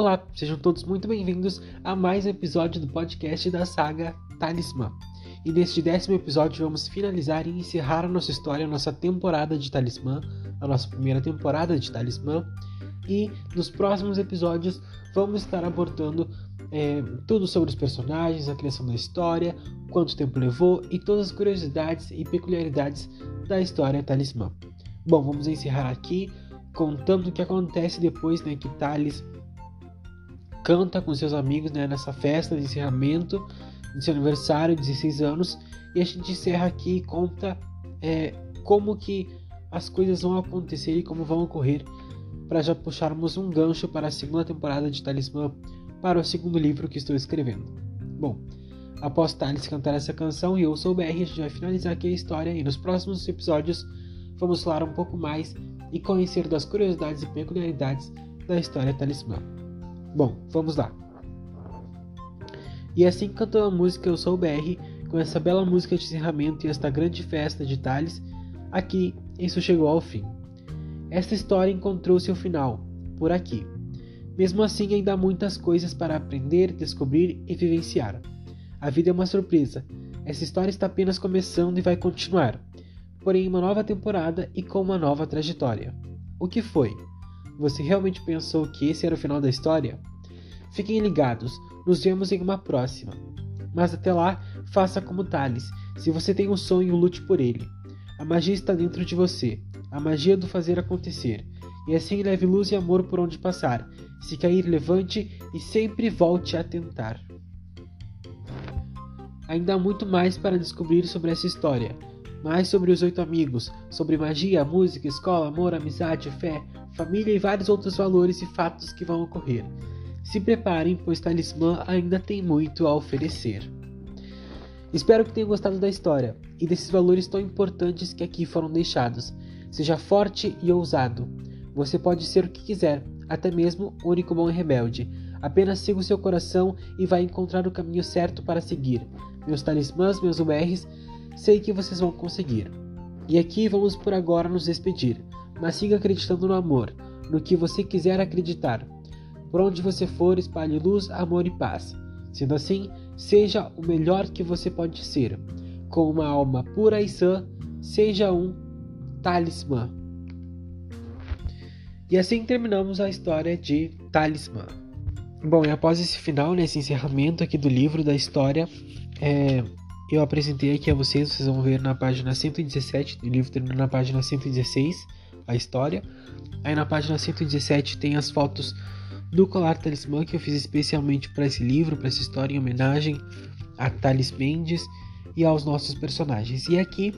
Olá, sejam todos muito bem-vindos a mais um episódio do podcast da saga Talismã. E neste décimo episódio vamos finalizar e encerrar a nossa história, a nossa temporada de Talismã, a nossa primeira temporada de Talismã. E nos próximos episódios vamos estar abordando é, tudo sobre os personagens, a criação da história, quanto tempo levou e todas as curiosidades e peculiaridades da história Talismã. Bom, vamos encerrar aqui contando o que acontece depois né, que Talis canta com seus amigos né, nessa festa de encerramento de seu aniversário, 16 anos, e a gente encerra aqui e conta é, como que as coisas vão acontecer e como vão ocorrer para já puxarmos um gancho para a segunda temporada de Talismã para o segundo livro que estou escrevendo. Bom, após Thales cantar essa canção e eu sou o BR, a gente vai finalizar aqui a história e nos próximos episódios vamos falar um pouco mais e conhecer das curiosidades e peculiaridades da história Talismã. Bom, vamos lá. E assim cantou a música Eu Sou BR, com essa bela música de encerramento e esta grande festa de Thales, aqui isso chegou ao fim. Esta história encontrou seu final, por aqui. Mesmo assim, ainda há muitas coisas para aprender, descobrir e vivenciar. A vida é uma surpresa. Essa história está apenas começando e vai continuar, porém uma nova temporada e com uma nova trajetória. O que foi? Você realmente pensou que esse era o final da história? Fiquem ligados, nos vemos em uma próxima. Mas até lá, faça como Thales. Se você tem um sonho, lute por ele. A magia está dentro de você, a magia do fazer acontecer. E assim leve luz e amor por onde passar. Se cair, levante e sempre volte a tentar. Ainda há muito mais para descobrir sobre essa história mais sobre os oito amigos, sobre magia, música, escola, amor, amizade, fé, família e vários outros valores e fatos que vão ocorrer. Se preparem, pois Talismã ainda tem muito a oferecer. Espero que tenham gostado da história e desses valores tão importantes que aqui foram deixados. Seja forte e ousado. Você pode ser o que quiser, até mesmo único bom e rebelde. Apenas siga o seu coração e vai encontrar o caminho certo para seguir. Meus talismãs, meus URs, Sei que vocês vão conseguir. E aqui vamos por agora nos despedir, mas siga acreditando no amor, no que você quiser acreditar. Por onde você for, espalhe luz, amor e paz. Sendo assim, seja o melhor que você pode ser. Com uma alma pura e sã, seja um talismã. E assim terminamos a história de Talismã. Bom, e após esse final, nesse encerramento aqui do livro da história, é, eu apresentei aqui a vocês, vocês vão ver na página 117, o livro termina na página 116, a história. Aí na página 117 tem as fotos do colar talismã que eu fiz especialmente para esse livro, para essa história, em homenagem a Thales Mendes e aos nossos personagens. E aqui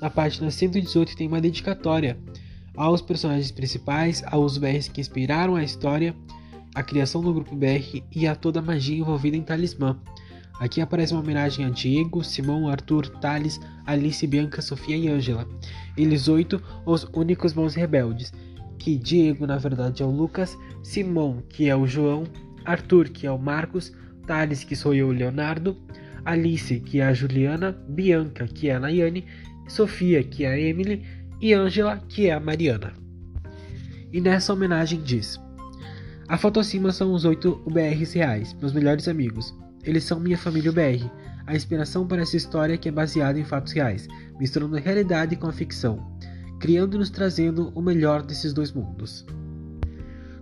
na página 118 tem uma dedicatória aos personagens principais, aos BRs que inspiraram a história, a criação do grupo BR e a toda a magia envolvida em Talismã. Aqui aparece uma homenagem a Diego, Simão, Arthur, Thales, Alice, Bianca, Sofia e Ângela. Eles oito, os únicos bons rebeldes. Que Diego, na verdade, é o Lucas, Simão, que é o João, Arthur, que é o Marcos, Thales, que sou eu, Leonardo, Alice, que é a Juliana, Bianca, que é a Nayane, Sofia, que é a Emily, e Ângela, que é a Mariana. E nessa homenagem diz: A foto acima são os oito UBRs reais, meus melhores amigos. Eles são minha família BR, a inspiração para essa história que é baseada em fatos reais, misturando a realidade com a ficção, criando e nos trazendo o melhor desses dois mundos.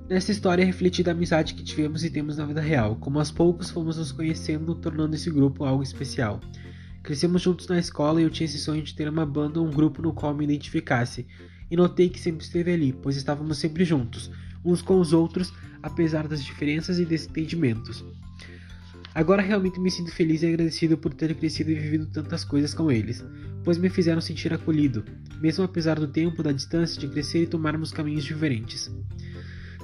Nessa história é refletida a amizade que tivemos e temos na vida real, como aos poucos fomos nos conhecendo, tornando esse grupo algo especial. Crescemos juntos na escola e eu tinha esse sonho de ter uma banda ou um grupo no qual me identificasse, e notei que sempre esteve ali, pois estávamos sempre juntos, uns com os outros, apesar das diferenças e desentendimentos. Agora realmente me sinto feliz e agradecido por ter crescido e vivido tantas coisas com eles, pois me fizeram sentir acolhido, mesmo apesar do tempo, da distância de crescer e tomarmos caminhos diferentes.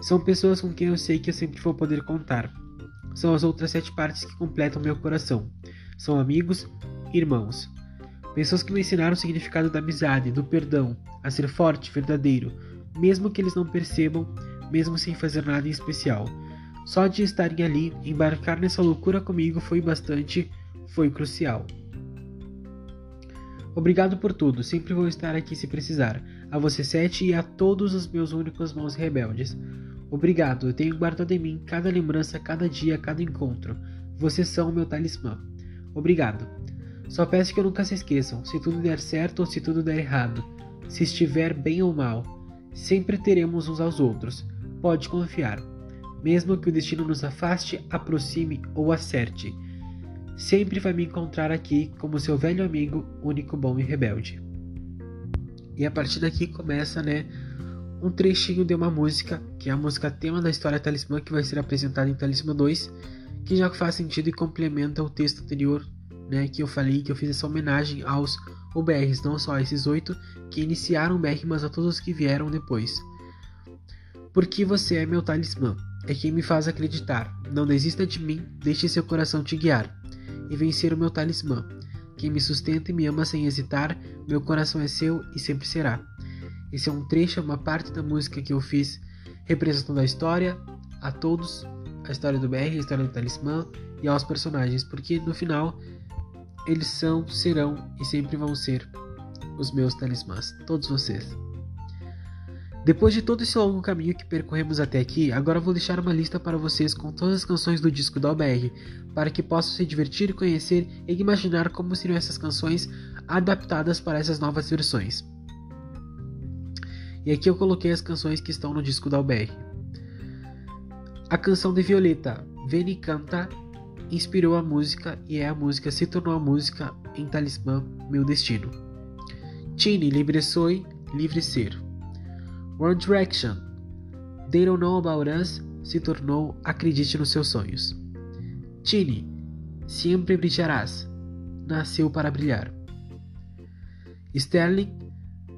São pessoas com quem eu sei que eu sempre vou poder contar. São as outras sete partes que completam meu coração. São amigos, irmãos. Pessoas que me ensinaram o significado da amizade, do perdão, a ser forte, verdadeiro, mesmo que eles não percebam, mesmo sem fazer nada em especial só de estarem ali, embarcar nessa loucura comigo foi bastante, foi crucial. Obrigado por tudo, sempre vou estar aqui se precisar. A você sete e a todos os meus únicos mãos rebeldes. Obrigado, eu tenho guardado em mim cada lembrança, cada dia, cada encontro. Vocês são meu talismã. Obrigado. Só peço que nunca se esqueçam, se tudo der certo ou se tudo der errado, se estiver bem ou mal, sempre teremos uns aos outros. Pode confiar. Mesmo que o destino nos afaste, aproxime ou acerte, sempre vai me encontrar aqui como seu velho amigo, único bom e rebelde. E a partir daqui começa, né, um trechinho de uma música, que é a música tema da história Talismã, que vai ser apresentada em Talismã 2, que já faz sentido e complementa o texto anterior, né, que eu falei, que eu fiz essa homenagem aos UBRs, não só a esses oito que iniciaram o BR, mas a todos que vieram depois. Porque você é meu talismã, é quem me faz acreditar. Não desista de mim, deixe seu coração te guiar e vencer o meu talismã. Quem me sustenta e me ama sem hesitar, meu coração é seu e sempre será. Esse é um trecho, uma parte da música que eu fiz representando a história, a todos, a história do BR, a história do talismã e aos personagens, porque no final eles são, serão e sempre vão ser os meus talismãs, todos vocês. Depois de todo esse longo caminho que percorremos até aqui, agora vou deixar uma lista para vocês com todas as canções do disco da OBR, para que possam se divertir, conhecer e imaginar como seriam essas canções adaptadas para essas novas versões. E aqui eu coloquei as canções que estão no disco da OBR. A canção de Violeta, Veni Canta, inspirou a música e é a música se tornou a música em Talismã Meu Destino. Tini, Livre Soy, Livre Ser. One Direction, They Don't Know About Us se tornou Acredite nos Seus Sonhos. Tini, Sempre Brilharás, nasceu para brilhar. Sterling,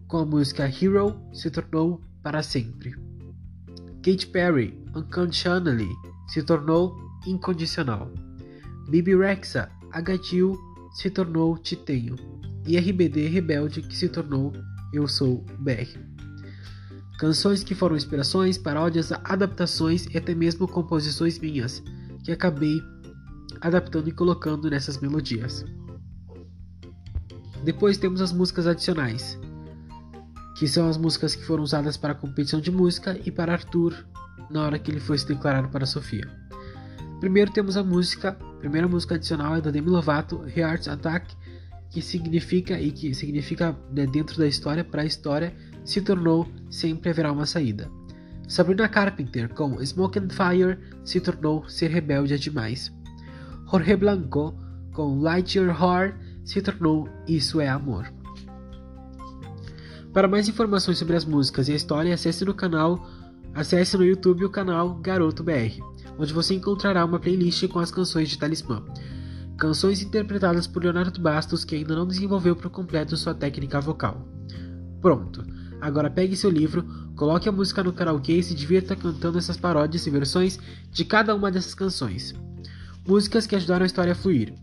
com a música Hero, se tornou para sempre. Katy Perry, Unconditionally, se tornou incondicional. Bibi Rexa, Agatil, se tornou Te Tenho. E RBD Rebelde, que se tornou Eu Sou BR. Canções que foram inspirações, paródias, adaptações e até mesmo composições minhas, que acabei adaptando e colocando nessas melodias. Depois temos as músicas adicionais, que são as músicas que foram usadas para a competição de música e para Arthur na hora que ele foi se declarar para Sofia. Primeiro temos a música, a primeira música adicional é da Demi Lovato, Heart Attack, que significa e que significa né, dentro da história para a história se tornou Sempre Haverá Uma Saída. Sabrina Carpenter com Smoke and Fire se tornou Ser Rebelde é Demais. Jorge Blanco com Light Your Heart se tornou Isso é Amor. Para mais informações sobre as músicas e a história, acesse no canal, acesse no YouTube o canal Garoto BR, onde você encontrará uma playlist com as canções de Talismã. Canções interpretadas por Leonardo Bastos que ainda não desenvolveu por completo sua técnica vocal. Pronto! Agora pegue seu livro, coloque a música no karaokê e se divirta cantando essas paródias e versões de cada uma dessas canções. Músicas que ajudaram a história a fluir.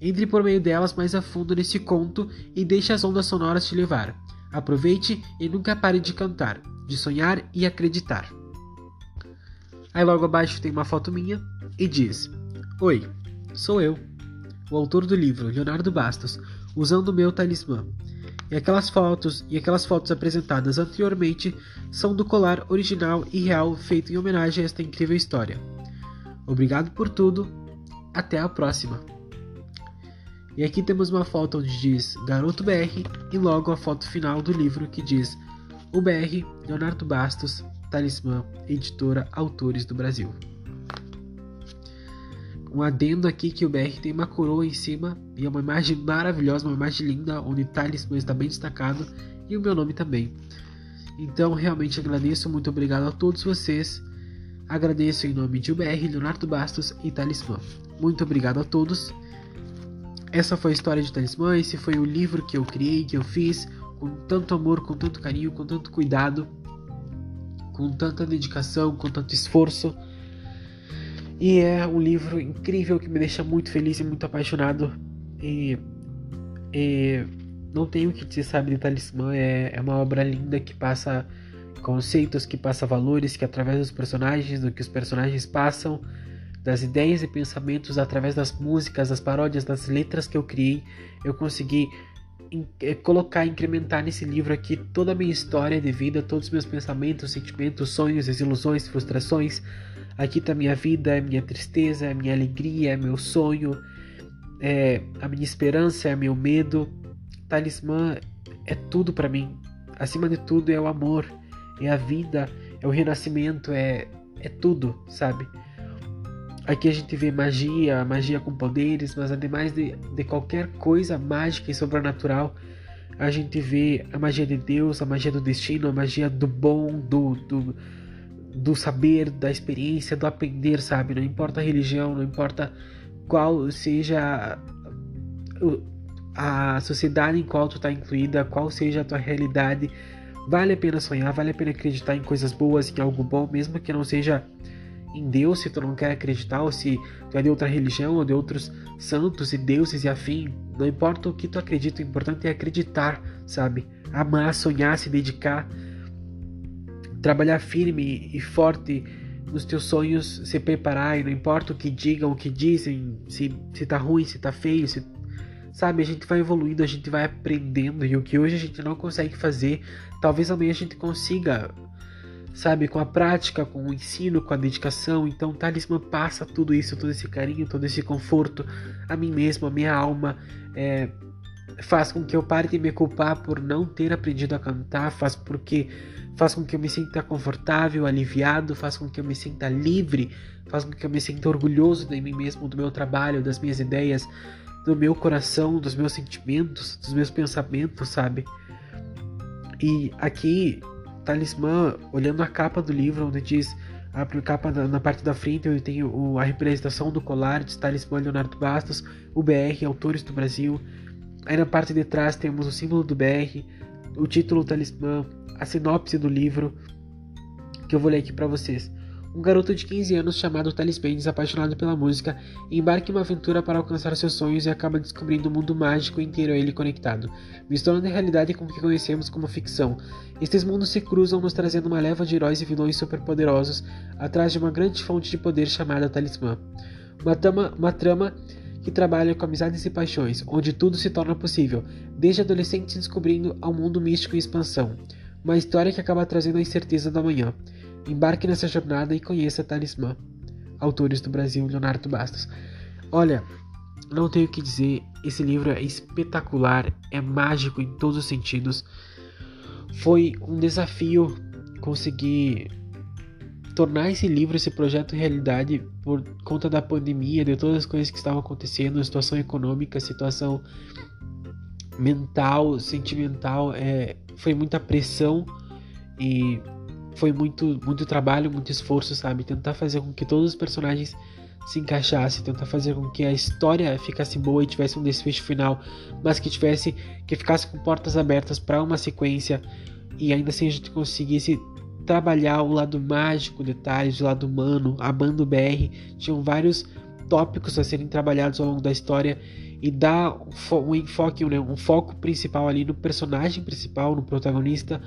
Entre por meio delas mais a fundo nesse conto e deixe as ondas sonoras te levar. Aproveite e nunca pare de cantar, de sonhar e acreditar. Aí logo abaixo tem uma foto minha e diz: Oi, sou eu, o autor do livro, Leonardo Bastos, usando o meu talismã. E aquelas fotos e aquelas fotos apresentadas anteriormente são do colar original e real feito em homenagem a esta incrível história. Obrigado por tudo. Até a próxima. E aqui temos uma foto onde diz Garoto BR e logo a foto final do livro que diz O BR, Leonardo Bastos, Talismã, Editora Autores do Brasil um adendo aqui que o BR tem uma coroa em cima e é uma imagem maravilhosa, uma imagem linda, onde Talismã está bem destacado e o meu nome também. Então, realmente agradeço, muito obrigado a todos vocês. Agradeço em nome de UBR, Leonardo Bastos e Talismã. Muito obrigado a todos. Essa foi a história de Talismã, esse foi o livro que eu criei, que eu fiz com tanto amor, com tanto carinho, com tanto cuidado, com tanta dedicação, com tanto esforço. E é um livro incrível que me deixa muito feliz e muito apaixonado. E, e não tenho o que dizer, sabe, de Talismã. É, é uma obra linda que passa conceitos, que passa valores, que através dos personagens, do que os personagens passam, das ideias e pensamentos, através das músicas, das paródias, das letras que eu criei, eu consegui é, colocar, incrementar nesse livro aqui toda a minha história de vida, todos os meus pensamentos, sentimentos, sonhos, desilusões, frustrações. Aqui está minha vida, é minha tristeza, é minha alegria, é meu sonho, é a minha esperança, é meu medo. Talismã é tudo para mim. Acima de tudo é o amor, é a vida, é o renascimento, é, é tudo, sabe? Aqui a gente vê magia, magia com poderes, mas ademais de, de qualquer coisa mágica e sobrenatural, a gente vê a magia de Deus, a magia do destino, a magia do bom, do, do, do saber, da experiência, do aprender, sabe? Não importa a religião, não importa qual seja a sociedade em qual tu está incluída, qual seja a tua realidade, vale a pena sonhar, vale a pena acreditar em coisas boas, em algo bom, mesmo que não seja em Deus se tu não quer acreditar, ou se tu é de outra religião, ou de outros santos e deuses e afim, não importa o que tu acredita, o importante é acreditar, sabe? Amar, sonhar, se dedicar, trabalhar firme e forte nos teus sonhos, se preparar, e não importa o que digam, o que dizem, se, se tá ruim, se tá feio, se sabe? A gente vai evoluindo, a gente vai aprendendo e o que hoje a gente não consegue fazer, talvez amanhã a gente consiga sabe? Com a prática, com o ensino, com a dedicação. Então, talismã passa tudo isso, todo esse carinho, todo esse conforto a mim mesmo, a minha alma. É, faz com que eu pare de me culpar por não ter aprendido a cantar, faz porque faz com que eu me sinta confortável, aliviado, faz com que eu me sinta livre, faz com que eu me sinta orgulhoso de mim mesmo, do meu trabalho, das minhas ideias, do meu coração, dos meus sentimentos, dos meus pensamentos, sabe? E aqui talismã, olhando a capa do livro, onde diz a capa na parte da frente, onde tem a representação do colar de talismã Leonardo Bastos, o BR, autores do Brasil. Aí na parte de trás temos o símbolo do BR, o título talismã, a sinopse do livro, que eu vou ler aqui para vocês. Um garoto de 15 anos chamado Thales apaixonado pela música, embarca em uma aventura para alcançar seus sonhos e acaba descobrindo um mundo mágico inteiro a ele conectado, misturando a realidade com o que conhecemos como ficção. Estes mundos se cruzam, nos trazendo uma leva de heróis e vilões superpoderosos atrás de uma grande fonte de poder chamada Talismã. Uma trama, uma trama que trabalha com amizades e paixões, onde tudo se torna possível, desde adolescentes descobrindo ao mundo místico em expansão. Uma história que acaba trazendo a incerteza da manhã. Embarque nessa jornada e conheça Talismã. Autores do Brasil, Leonardo Bastos. Olha, não tenho o que dizer, esse livro é espetacular, é mágico em todos os sentidos. Foi um desafio conseguir tornar esse livro, esse projeto realidade por conta da pandemia, de todas as coisas que estavam acontecendo, situação econômica, situação mental, sentimental, é, foi muita pressão e foi muito, muito trabalho, muito esforço, sabe? Tentar fazer com que todos os personagens se encaixassem, tentar fazer com que a história ficasse boa e tivesse um desfecho final, mas que tivesse que ficasse com portas abertas para uma sequência e ainda assim a gente conseguisse trabalhar o lado mágico, detalhes, o lado humano, a banda BR tinham vários tópicos a serem trabalhados ao longo da história e dar um enfoque, né, um foco principal ali no personagem principal, no protagonista,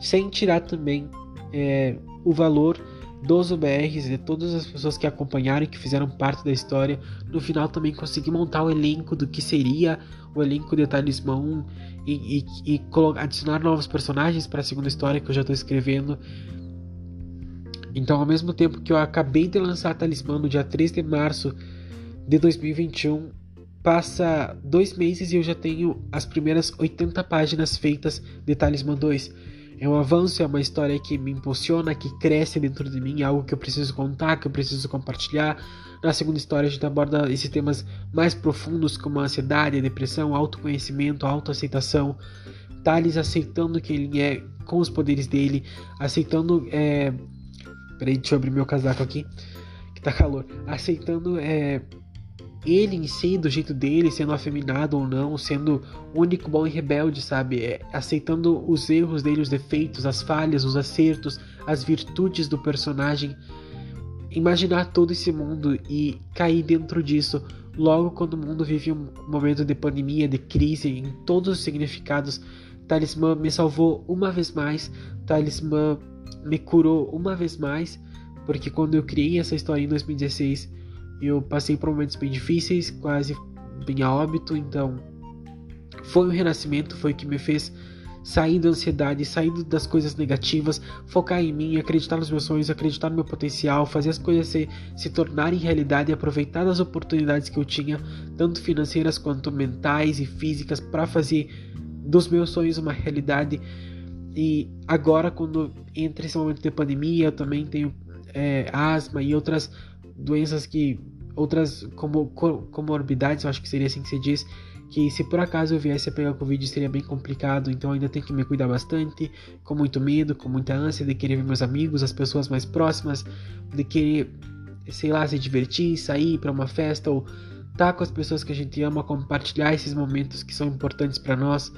sem tirar também é, o valor dos UBRs, de todas as pessoas que acompanharam e que fizeram parte da história. No final também consegui montar o elenco do que seria o elenco de Talismã e, e, e adicionar novos personagens para a segunda história que eu já estou escrevendo. Então, ao mesmo tempo que eu acabei de lançar Talismã no dia 3 de março de 2021, passa dois meses e eu já tenho as primeiras 80 páginas feitas de Talismã 2. É um avanço, é uma história que me impulsiona, que cresce dentro de mim, é algo que eu preciso contar, que eu preciso compartilhar. Na segunda história, a gente aborda esses temas mais profundos, como a ansiedade, a depressão, autoconhecimento, autoaceitação. Thales aceitando quem ele é, com os poderes dele, aceitando. É... Peraí, deixa eu abrir meu casaco aqui, que tá calor. Aceitando é, ele em si, do jeito dele, sendo afeminado ou não, sendo único, bom e rebelde, sabe? É, aceitando os erros dele, os defeitos, as falhas, os acertos, as virtudes do personagem. Imaginar todo esse mundo e cair dentro disso logo quando o mundo vive um momento de pandemia, de crise, em todos os significados. Talismã me salvou uma vez mais, Talismã me curou uma vez mais, porque quando eu criei essa história em 2016 eu passei por momentos bem difíceis, quase bem a óbito, então Foi o renascimento, foi o que me fez sair da ansiedade, sair das coisas negativas, focar em mim, acreditar nos meus sonhos, acreditar no meu potencial, fazer as coisas se, se tornarem realidade e aproveitar as oportunidades que eu tinha, tanto financeiras quanto mentais e físicas, para fazer dos meus sonhos uma realidade. E agora, quando entra esse momento de pandemia, eu também tenho é, asma e outras doenças que. outras como, comorbidades, eu acho que seria assim que se diz, que se por acaso eu viesse a pegar Covid seria bem complicado, então ainda tenho que me cuidar bastante, com muito medo, com muita ânsia de querer ver meus amigos, as pessoas mais próximas, de querer, sei lá, se divertir, sair para uma festa ou estar tá com as pessoas que a gente ama, compartilhar esses momentos que são importantes para nós.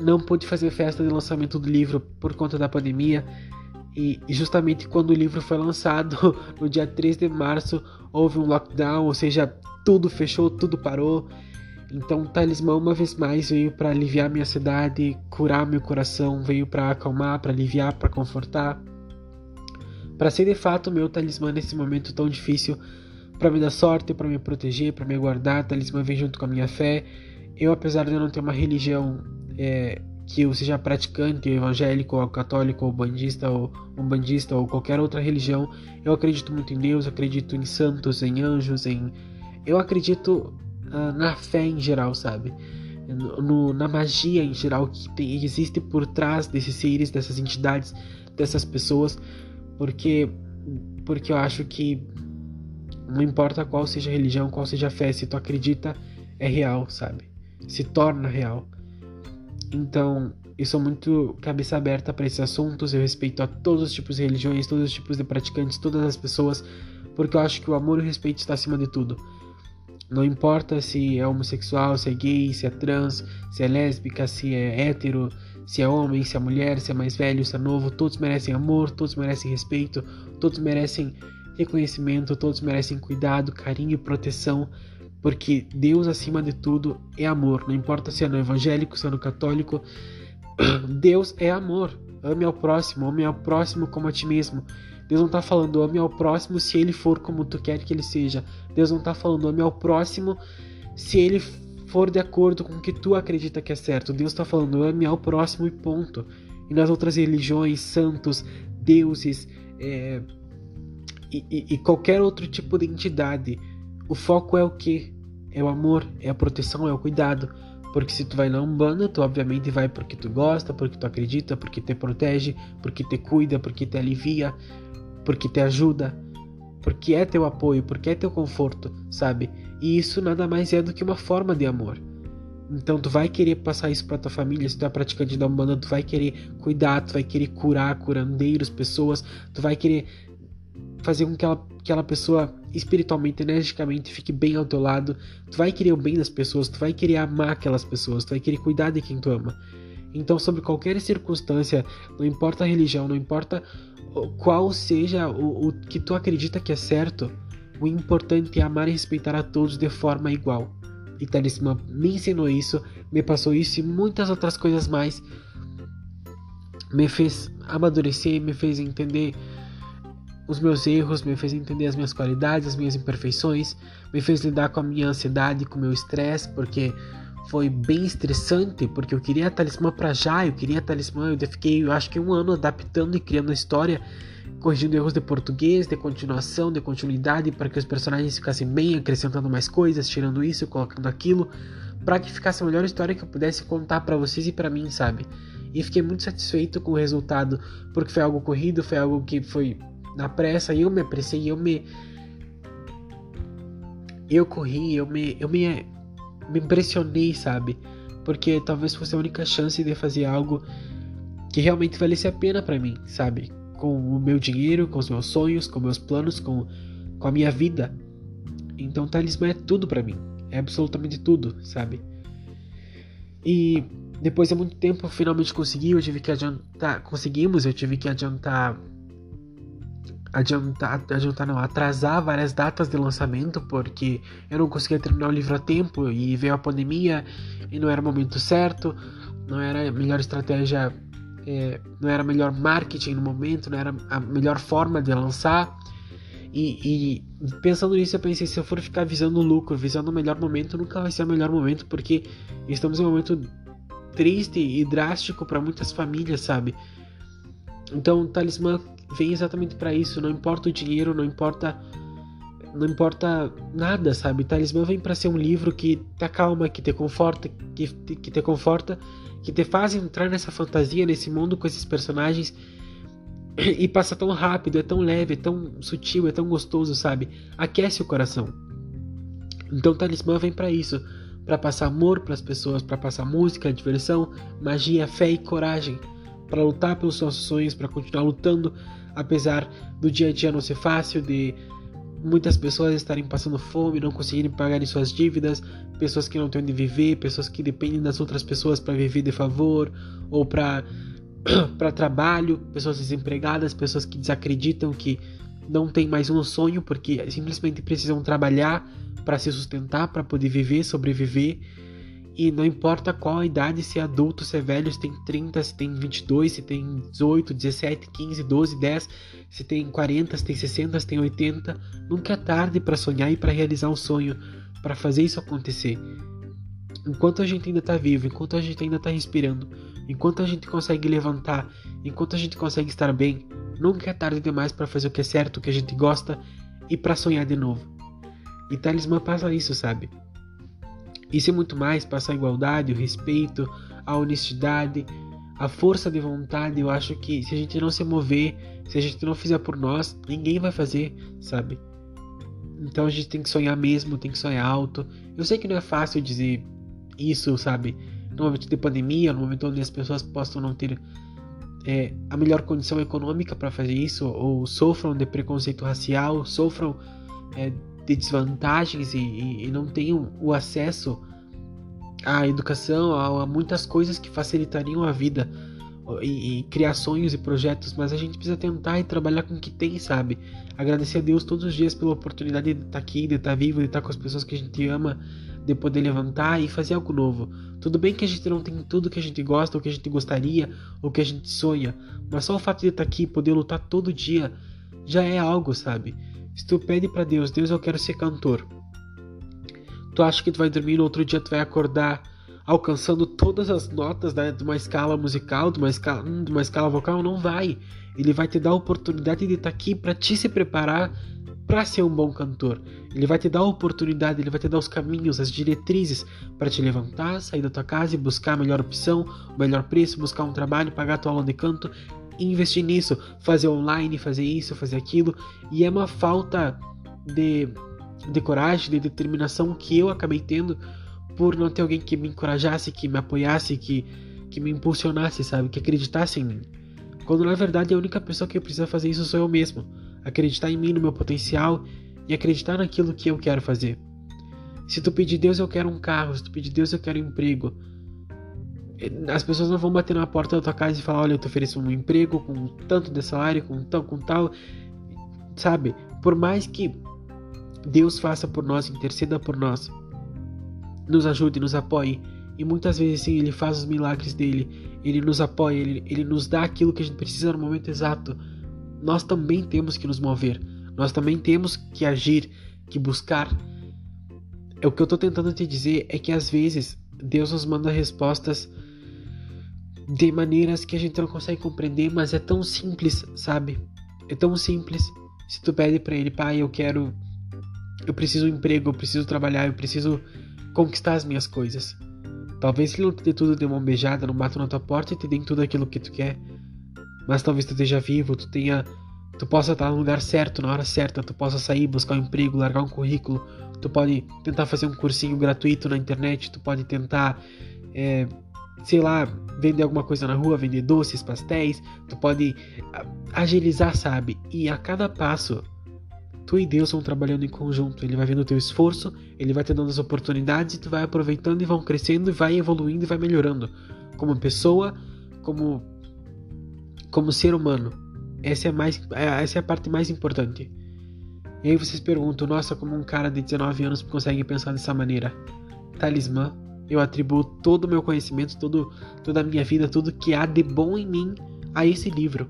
Não pude fazer festa de lançamento do livro por conta da pandemia. E justamente quando o livro foi lançado, no dia 3 de março, houve um lockdown, ou seja, tudo fechou, tudo parou. Então, o talismã uma vez mais veio para aliviar minha ansiedade, curar meu coração, veio para acalmar, para aliviar, para confortar, para ser de fato meu talismã nesse momento tão difícil, para me dar sorte, para me proteger, para me guardar. O talismã vem junto com a minha fé. Eu, apesar de eu não ter uma religião é, que eu seja praticante, evangélico, ou católico, ou bandista, ou umbandista, ou qualquer outra religião, eu acredito muito em Deus, acredito em santos, em anjos, em eu acredito uh, na fé em geral, sabe? No, na magia em geral que tem, existe por trás desses seres, dessas entidades, dessas pessoas, porque porque eu acho que não importa qual seja a religião, qual seja a fé, se tu acredita é real, sabe? Se torna real. Então, eu sou muito cabeça aberta para esses assuntos, eu respeito a todos os tipos de religiões, todos os tipos de praticantes, todas as pessoas, porque eu acho que o amor e o respeito está acima de tudo. Não importa se é homossexual, se é gay, se é trans, se é lésbica, se é hétero, se é homem, se é mulher, se é mais velho, se é novo, todos merecem amor, todos merecem respeito, todos merecem reconhecimento, todos merecem cuidado, carinho e proteção, porque Deus acima de tudo é amor. Não importa se é no evangélico, se é no católico, Deus é amor. Ame ao próximo, ame ao próximo como a ti mesmo. Deus não está falando ame ao próximo se ele for como tu quer que ele seja. Deus não está falando ame ao próximo se ele for de acordo com o que tu acredita que é certo. Deus está falando ame ao próximo e ponto. E nas outras religiões, santos, deuses é, e, e, e qualquer outro tipo de entidade, o foco é o que? É o amor, é a proteção, é o cuidado. Porque se tu vai na Umbanda, tu obviamente vai porque tu gosta, porque tu acredita, porque te protege, porque te cuida, porque te alivia porque te ajuda, porque é teu apoio, porque é teu conforto, sabe? E isso nada mais é do que uma forma de amor. Então tu vai querer passar isso para tua família, se tu é praticante da Umbanda, tu vai querer cuidar, tu vai querer curar curandeiros, pessoas, tu vai querer fazer com que aquela, aquela pessoa espiritualmente, energicamente fique bem ao teu lado, tu vai querer o bem das pessoas, tu vai querer amar aquelas pessoas, tu vai querer cuidar de quem tu ama. Então, sobre qualquer circunstância, não importa a religião, não importa qual seja o, o que tu acredita que é certo, o importante é amar e respeitar a todos de forma igual. E Talismã me ensinou isso, me passou isso e muitas outras coisas mais. Me fez amadurecer, me fez entender os meus erros, me fez entender as minhas qualidades, as minhas imperfeições, me fez lidar com a minha ansiedade, com o meu estresse, porque foi bem estressante, porque eu queria talismã para já, eu queria talismã, eu fiquei, eu acho que um ano adaptando e criando a história, corrigindo erros de português, de continuação, de continuidade, para que os personagens ficassem bem, acrescentando mais coisas, tirando isso, colocando aquilo, para que ficasse a melhor história que eu pudesse contar para vocês e para mim, sabe? E fiquei muito satisfeito com o resultado, porque foi algo corrido, foi algo que foi na pressa, eu me apressei, eu me eu corri, eu me eu me me impressionei, sabe? Porque talvez fosse a única chance de fazer algo que realmente valesse a pena para mim, sabe? Com o meu dinheiro, com os meus sonhos, com meus planos, com, com a minha vida. Então, talismã é tudo para mim. É absolutamente tudo, sabe? E depois de muito tempo, finalmente consegui. Eu tive que adiantar. Conseguimos, eu tive que adiantar adiantar, adiantar não, atrasar várias datas de lançamento porque eu não conseguia terminar o livro a tempo e veio a pandemia e não era o momento certo, não era a melhor estratégia, é, não era o melhor marketing no momento, não era a melhor forma de lançar. E, e, pensando nisso, eu pensei: se eu for ficar visando o lucro, visando o melhor momento, nunca vai ser o melhor momento, porque estamos em um momento triste e drástico para muitas famílias, sabe? Então, o talismã vem exatamente para isso. Não importa o dinheiro, não importa não importa nada, sabe? Talismã vem para ser um livro que te acalma, que te conforta, que, que te conforta, que te faz entrar nessa fantasia, nesse mundo com esses personagens e passa tão rápido, é tão leve, é tão sutil, é tão gostoso, sabe? Aquece o coração. Então Talismã vem para isso, para passar amor para as pessoas, para passar música, diversão, magia, fé e coragem, para lutar pelos nossos sonhos, para continuar lutando, apesar do dia a dia não ser fácil, de muitas pessoas estarem passando fome, não conseguirem pagar suas dívidas, pessoas que não têm onde viver, pessoas que dependem das outras pessoas para viver de favor ou para para trabalho, pessoas desempregadas, pessoas que desacreditam que não tem mais um sonho porque simplesmente precisam trabalhar para se sustentar, para poder viver, sobreviver. E não importa qual a idade, se é adulto, se é velho, se tem 30, se tem 22, se tem 18, 17, 15, 12, 10, se tem 40, se tem 60, se tem 80. Nunca é tarde para sonhar e para realizar um sonho, para fazer isso acontecer. Enquanto a gente ainda está vivo, enquanto a gente ainda está respirando, enquanto a gente consegue levantar, enquanto a gente consegue estar bem, nunca é tarde demais para fazer o que é certo, o que a gente gosta e para sonhar de novo. E Talismã passa isso, sabe? Isso e muito mais, passa a igualdade, o respeito, a honestidade, a força de vontade. Eu acho que se a gente não se mover, se a gente não fizer por nós, ninguém vai fazer, sabe? Então a gente tem que sonhar mesmo, tem que sonhar alto. Eu sei que não é fácil dizer isso, sabe? No momento de pandemia, no momento onde as pessoas possam não ter é, a melhor condição econômica para fazer isso, ou sofram de preconceito racial, sofram é, de desvantagens e, e, e não tenham o acesso à educação, a, a, muitas coisas que facilitariam a vida e, e, criar sonhos e projetos, mas a gente precisa tentar e trabalhar com o que tem, sabe? Agradecer a Deus todos os dias pela oportunidade de estar aqui, de estar vivo, de estar com as pessoas que a gente ama, de poder levantar e fazer algo novo. Tudo bem que a gente não tem tudo que a gente gosta, ou que a gente gostaria, ou que a gente sonha, mas só o fato de estar aqui, poder lutar todo dia, já é algo, sabe? Se tu pede para Deus, Deus, eu quero ser cantor. Tu acha que tu vai dormir no outro dia tu vai acordar alcançando todas as notas né, de uma escala musical, de uma escala, hum, de uma escala vocal? Não vai. Ele vai te dar a oportunidade de estar tá aqui para te se preparar para ser um bom cantor. Ele vai te dar a oportunidade, ele vai te dar os caminhos, as diretrizes para te levantar, sair da tua casa e buscar a melhor opção, o melhor preço, buscar um trabalho, pagar a tua aula de canto investir nisso, fazer online, fazer isso, fazer aquilo, e é uma falta de, de coragem, de determinação que eu acabei tendo por não ter alguém que me encorajasse, que me apoiasse, que, que me impulsionasse, sabe, que acreditasse em mim. Quando na verdade a única pessoa que precisa fazer isso sou eu mesmo. Acreditar em mim, no meu potencial e acreditar naquilo que eu quero fazer. Se tu pedir Deus eu quero um carro, se tu pedir Deus eu quero um emprego, as pessoas não vão bater na porta da tua casa e falar, olha, eu te ofereço um emprego com tanto de salário, com tal, com tal, sabe? Por mais que Deus faça por nós, interceda por nós, nos ajude, nos apoie, e muitas vezes sim, Ele faz os milagres dele, Ele nos apoia, Ele, ele nos dá aquilo que a gente precisa no momento exato. Nós também temos que nos mover, nós também temos que agir, que buscar. É o que eu estou tentando te dizer é que às vezes Deus nos manda respostas de maneiras que a gente não consegue compreender, mas é tão simples, sabe? É tão simples. Se tu pede para ele, pai, eu quero eu preciso um emprego, eu preciso trabalhar, eu preciso conquistar as minhas coisas. Talvez ele não te dê tudo de mão beijada, não bata na tua porta e te dê tudo aquilo que tu quer. Mas talvez tu esteja vivo, tu tenha tu possa estar no lugar certo, na hora certa, tu possa sair, buscar um emprego, largar um currículo, tu pode tentar fazer um cursinho gratuito na internet, tu pode tentar é, sei lá, vender alguma coisa na rua, vender doces, pastéis, tu pode agilizar, sabe? E a cada passo, tu e Deus vão trabalhando em conjunto. Ele vai vendo o teu esforço, ele vai te dando as oportunidades, tu vai aproveitando e vão crescendo e vai evoluindo e vai melhorando como pessoa, como como ser humano. Essa é mais essa é a parte mais importante. E aí vocês perguntam, nossa, como um cara de 19 anos consegue pensar dessa maneira? Talismã eu atribuo todo o meu conhecimento, todo, toda a minha vida, tudo que há de bom em mim a esse livro.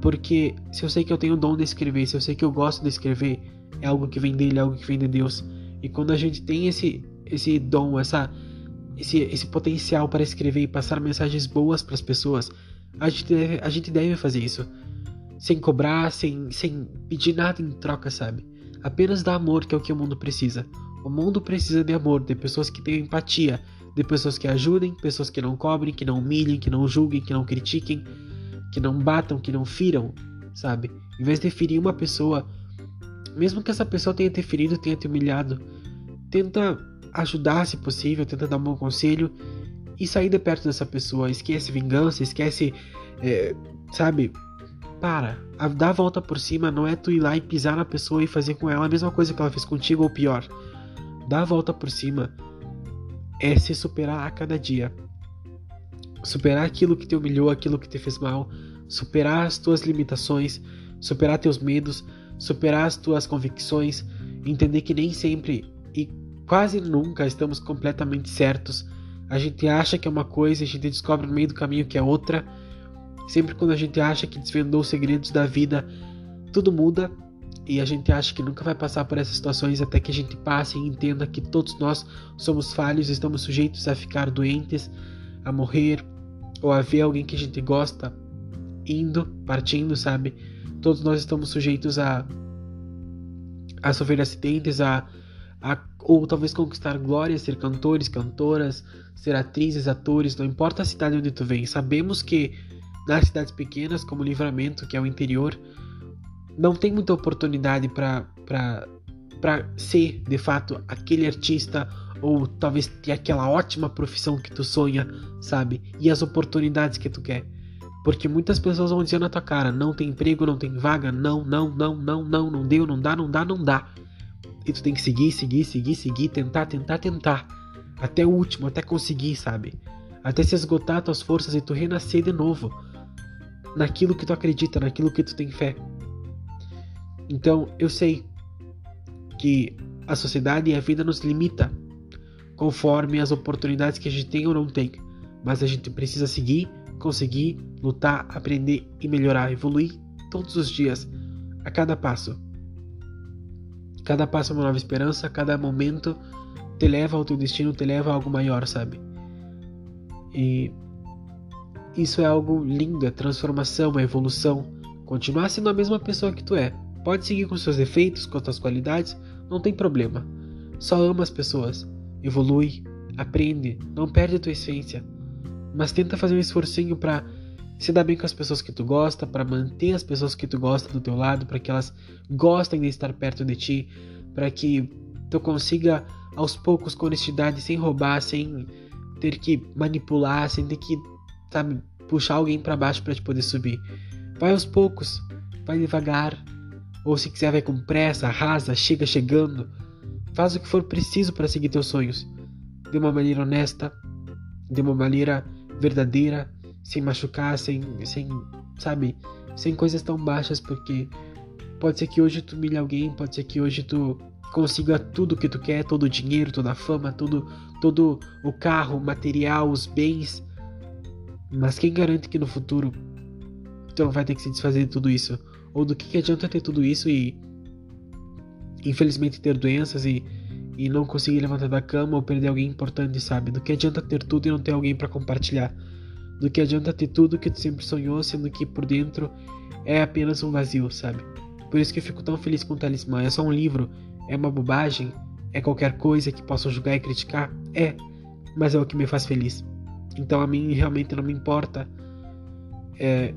Porque se eu sei que eu tenho o dom de escrever, se eu sei que eu gosto de escrever, é algo que vem dele, é algo que vem de Deus. E quando a gente tem esse esse dom, essa esse, esse potencial para escrever e passar mensagens boas para as pessoas, a gente, deve, a gente deve fazer isso. Sem cobrar, sem, sem pedir nada em troca, sabe? Apenas dar amor, que é o que o mundo precisa. O mundo precisa de amor, de pessoas que tenham empatia, de pessoas que ajudem, pessoas que não cobrem, que não humilhem, que não julguem, que não critiquem, que não batam, que não firam, sabe? Em vez de ferir uma pessoa, mesmo que essa pessoa tenha te ferido, tenha te humilhado, tenta ajudar se possível, tenta dar um bom conselho e sair de perto dessa pessoa. Esquece vingança, esquece, é, sabe? Para, a dar a volta por cima não é tu ir lá e pisar na pessoa e fazer com ela a mesma coisa que ela fez contigo ou pior. Dar a volta por cima é se superar a cada dia. Superar aquilo que te humilhou, aquilo que te fez mal, superar as tuas limitações, superar teus medos, superar as tuas convicções, entender que nem sempre e Quase nunca estamos completamente certos. A gente acha que é uma coisa e a gente descobre no meio do caminho que é outra. Sempre quando a gente acha que desvendou os segredos da vida, tudo muda e a gente acha que nunca vai passar por essas situações até que a gente passe e entenda que todos nós somos falhos, estamos sujeitos a ficar doentes, a morrer ou a ver alguém que a gente gosta indo, partindo, sabe? Todos nós estamos sujeitos a a sofrer acidentes, a a, ou talvez conquistar glória, ser cantores, cantoras, ser atrizes, atores, não importa a cidade onde tu vem. Sabemos que nas cidades pequenas, como Livramento, que é o interior, não tem muita oportunidade para ser de fato aquele artista ou talvez ter aquela ótima profissão que tu sonha, sabe? E as oportunidades que tu quer. Porque muitas pessoas vão dizer na tua cara: não tem emprego, não tem vaga, não, não, não, não, não, não deu, não dá, não dá, não dá. E tu tem que seguir, seguir, seguir, seguir, tentar, tentar, tentar. Até o último, até conseguir, sabe? Até se esgotar tuas forças e tu renascer de novo. Naquilo que tu acredita, naquilo que tu tem fé. Então, eu sei que a sociedade e a vida nos limita conforme as oportunidades que a gente tem ou não tem. Mas a gente precisa seguir, conseguir, lutar, aprender e melhorar, evoluir todos os dias, a cada passo. Cada passo é uma nova esperança, cada momento te leva ao teu destino, te leva a algo maior, sabe? E isso é algo lindo, é transformação, é evolução. Continuar sendo a mesma pessoa que tu é. Pode seguir com seus defeitos, com suas qualidades, não tem problema. Só ama as pessoas, evolui, aprende, não perde a tua essência. Mas tenta fazer um esforcinho para se dar bem com as pessoas que tu gosta, para manter as pessoas que tu gosta do teu lado, para que elas gostem de estar perto de ti, para que tu consiga aos poucos com honestidade, sem roubar, sem ter que manipular, sem ter que, sabe, puxar alguém para baixo para te poder subir. Vai aos poucos, vai devagar, ou se quiser vai com pressa, arrasa, chega chegando. Faz o que for preciso para seguir teus sonhos, de uma maneira honesta, de uma maneira verdadeira, sem machucar, sem, sem, sabe, sem coisas tão baixas, porque pode ser que hoje tu humilhe alguém, pode ser que hoje tu consiga tudo que tu quer, todo o dinheiro, toda a fama, todo, todo o carro, o material, os bens, mas quem garante que no futuro tu não vai ter que se desfazer de tudo isso? Ou do que, que adianta ter tudo isso e infelizmente ter doenças e, e não conseguir levantar da cama ou perder alguém importante, sabe? Do que adianta ter tudo e não ter alguém para compartilhar? Do que adianta ter tudo que tu sempre sonhou, sendo que por dentro é apenas um vazio, sabe? Por isso que eu fico tão feliz com o Talismã. É só um livro? É uma bobagem? É qualquer coisa que possam julgar e criticar? É, mas é o que me faz feliz. Então a mim realmente não me importa. É,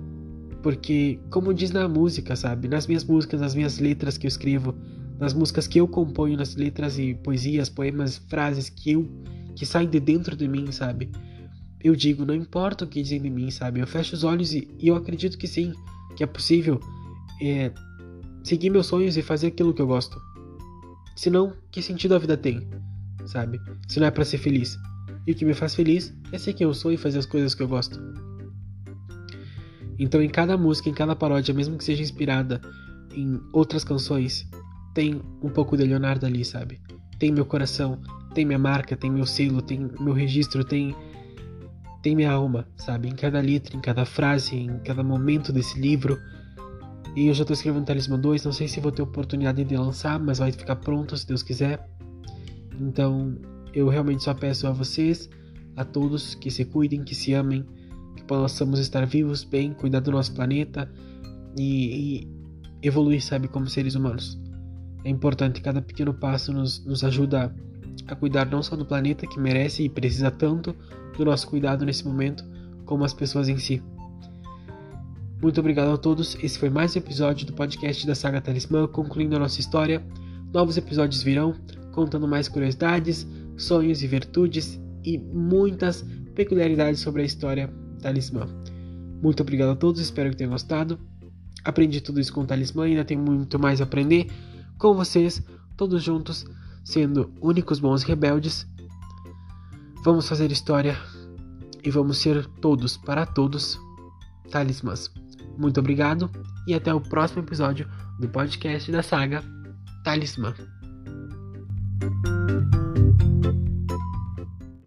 porque, como diz na música, sabe? Nas minhas músicas, nas minhas letras que eu escrevo, nas músicas que eu componho, nas letras e poesias, poemas, frases que eu que saem de dentro de mim, sabe? eu digo, não importa o que dizem de mim, sabe? Eu fecho os olhos e, e eu acredito que sim, que é possível é, seguir meus sonhos e fazer aquilo que eu gosto. Senão, que sentido a vida tem, sabe? Se não é para ser feliz. E o que me faz feliz é ser quem eu sou e fazer as coisas que eu gosto. Então, em cada música, em cada paródia, mesmo que seja inspirada em outras canções, tem um pouco de Leonardo ali, sabe? Tem meu coração, tem minha marca, tem meu selo, tem meu registro, tem tem minha alma, sabe? Em cada letra, em cada frase, em cada momento desse livro, E eu já estou escrevendo Talismã 2, não sei se vou ter oportunidade de lançar, mas vai ficar pronto se Deus quiser. Então, eu realmente só peço a vocês, a todos, que se cuidem, que se amem, que possamos estar vivos, bem, cuidar do nosso planeta e, e evoluir, sabe, como seres humanos. É importante, cada pequeno passo nos, nos ajuda a cuidar não só do planeta, que merece e precisa tanto do nosso cuidado nesse momento, como as pessoas em si. Muito obrigado a todos. Esse foi mais um episódio do podcast da Saga Talismã, concluindo a nossa história. Novos episódios virão, contando mais curiosidades, sonhos e virtudes e muitas peculiaridades sobre a história Talismã. Muito obrigado a todos, espero que tenham gostado. Aprendi tudo isso com o Talismã ainda tem muito mais a aprender com vocês, todos juntos, sendo únicos bons rebeldes. Vamos fazer história e vamos ser todos, para todos, talismãs. Muito obrigado e até o próximo episódio do podcast da saga Talismã.